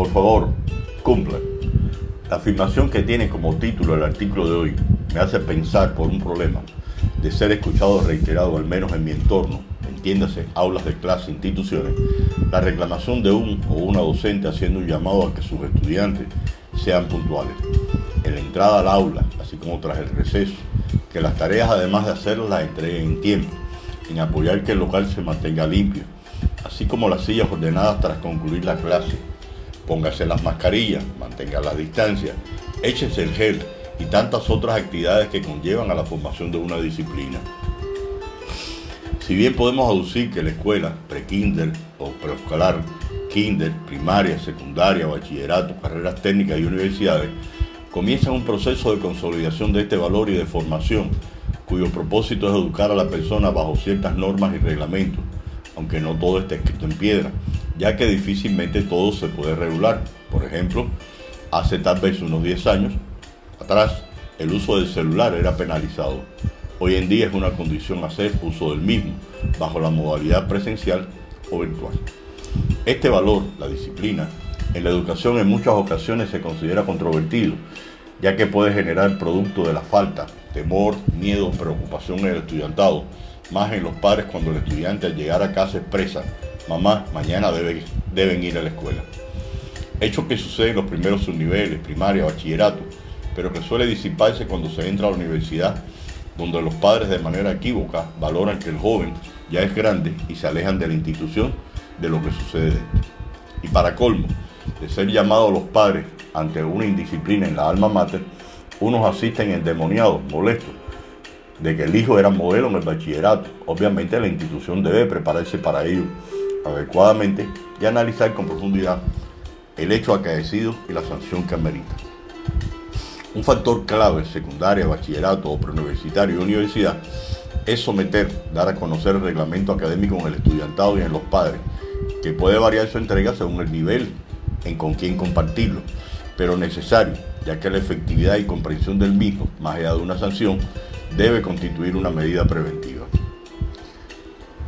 Por favor, cumpla. La afirmación que tiene como título el artículo de hoy me hace pensar por un problema de ser escuchado reiterado, al menos en mi entorno, entiéndase, aulas de clase, instituciones, la reclamación de un o una docente haciendo un llamado a que sus estudiantes sean puntuales. En la entrada al aula, así como tras el receso, que las tareas además de hacerlas las entreguen en tiempo, en apoyar que el local se mantenga limpio, así como las sillas ordenadas tras concluir la clase. Póngase las mascarillas, mantenga la distancia, échese el gel y tantas otras actividades que conllevan a la formación de una disciplina. Si bien podemos aducir que la escuela, pre-kinder o preescolar, kinder, primaria, secundaria, bachillerato, carreras técnicas y universidades, comienzan un proceso de consolidación de este valor y de formación, cuyo propósito es educar a la persona bajo ciertas normas y reglamentos, aunque no todo esté escrito en piedra, ya que difícilmente todo se puede regular. Por ejemplo, hace tal vez unos 10 años atrás, el uso del celular era penalizado. Hoy en día es una condición hacer uso del mismo, bajo la modalidad presencial o virtual. Este valor, la disciplina, en la educación en muchas ocasiones se considera controvertido, ya que puede generar producto de la falta, temor, miedo, preocupación en el estudiantado, más en los padres cuando el estudiante al llegar a casa expresa, mamá, mañana deben, ir a la escuela. Hecho que sucede en los primeros subniveles, primaria, bachillerato, pero que suele disiparse cuando se entra a la universidad, donde los padres de manera equívoca valoran que el joven ya es grande y se alejan de la institución de lo que sucede dentro. Y para colmo, de ser llamados los padres ante una indisciplina en la alma mater, unos asisten endemoniados, molestos, de que el hijo era modelo en el bachillerato. Obviamente la institución debe prepararse para ello adecuadamente y analizar con profundidad el hecho acaecido y la sanción que amerita. Un factor clave, secundaria, bachillerato o preuniversitario y universidad, es someter, dar a conocer el reglamento académico en el estudiantado y en los padres, que puede variar su entrega según el nivel en con quién compartirlo, pero necesario, ya que la efectividad y comprensión del mismo, más allá de una sanción, debe constituir una medida preventiva.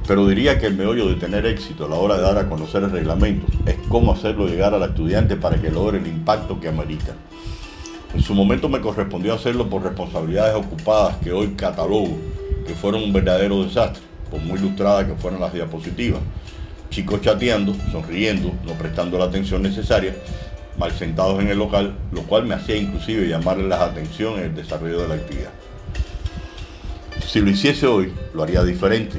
Pero diría que el meollo de tener éxito a la hora de dar a conocer el reglamento es cómo hacerlo llegar al estudiante para que logre el impacto que amerita. En su momento me correspondió hacerlo por responsabilidades ocupadas que hoy catalogo, que fueron un verdadero desastre, por muy ilustradas que fueran las diapositivas. Chicos chateando, sonriendo, no prestando la atención necesaria, mal sentados en el local, lo cual me hacía inclusive llamarles la atención en el desarrollo de la actividad. Si lo hiciese hoy, lo haría diferente.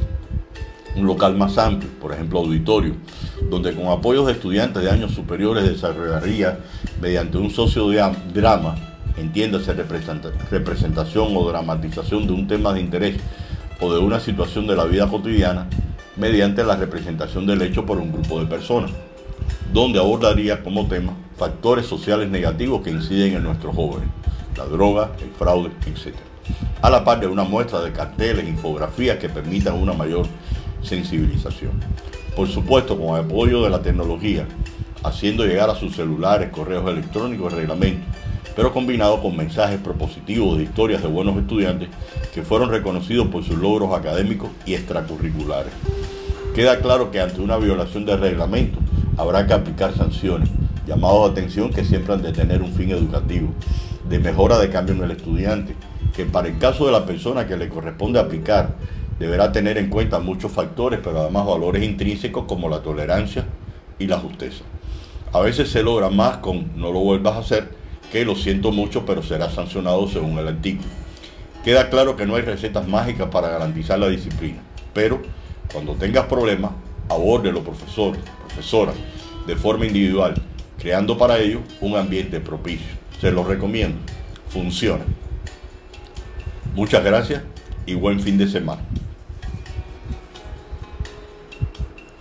Un local más amplio, por ejemplo auditorio, donde con apoyos de estudiantes de años superiores desarrollaría mediante un sociodrama, entiéndase representación o dramatización de un tema de interés o de una situación de la vida cotidiana, mediante la representación del hecho por un grupo de personas, donde abordaría como tema factores sociales negativos que inciden en nuestros jóvenes, la droga, el fraude, etc. A la par de una muestra de carteles, infografías que permitan una mayor sensibilización. Por supuesto, con el apoyo de la tecnología, haciendo llegar a sus celulares, correos electrónicos, reglamentos, pero combinado con mensajes propositivos de historias de buenos estudiantes que fueron reconocidos por sus logros académicos y extracurriculares. Queda claro que ante una violación del reglamento habrá que aplicar sanciones, llamados de atención que siempre han de tener un fin educativo, de mejora de cambio en el estudiante, que para el caso de la persona que le corresponde aplicar, deberá tener en cuenta muchos factores, pero además valores intrínsecos como la tolerancia y la justeza. A veces se logra más con no lo vuelvas a hacer que lo siento mucho, pero será sancionado según el artículo. Queda claro que no hay recetas mágicas para garantizar la disciplina, pero cuando tengas problemas, abórdelo profesor, profesora, de forma individual, creando para ello un ambiente propicio. Se lo recomiendo. Funciona. Muchas gracias y buen fin de semana.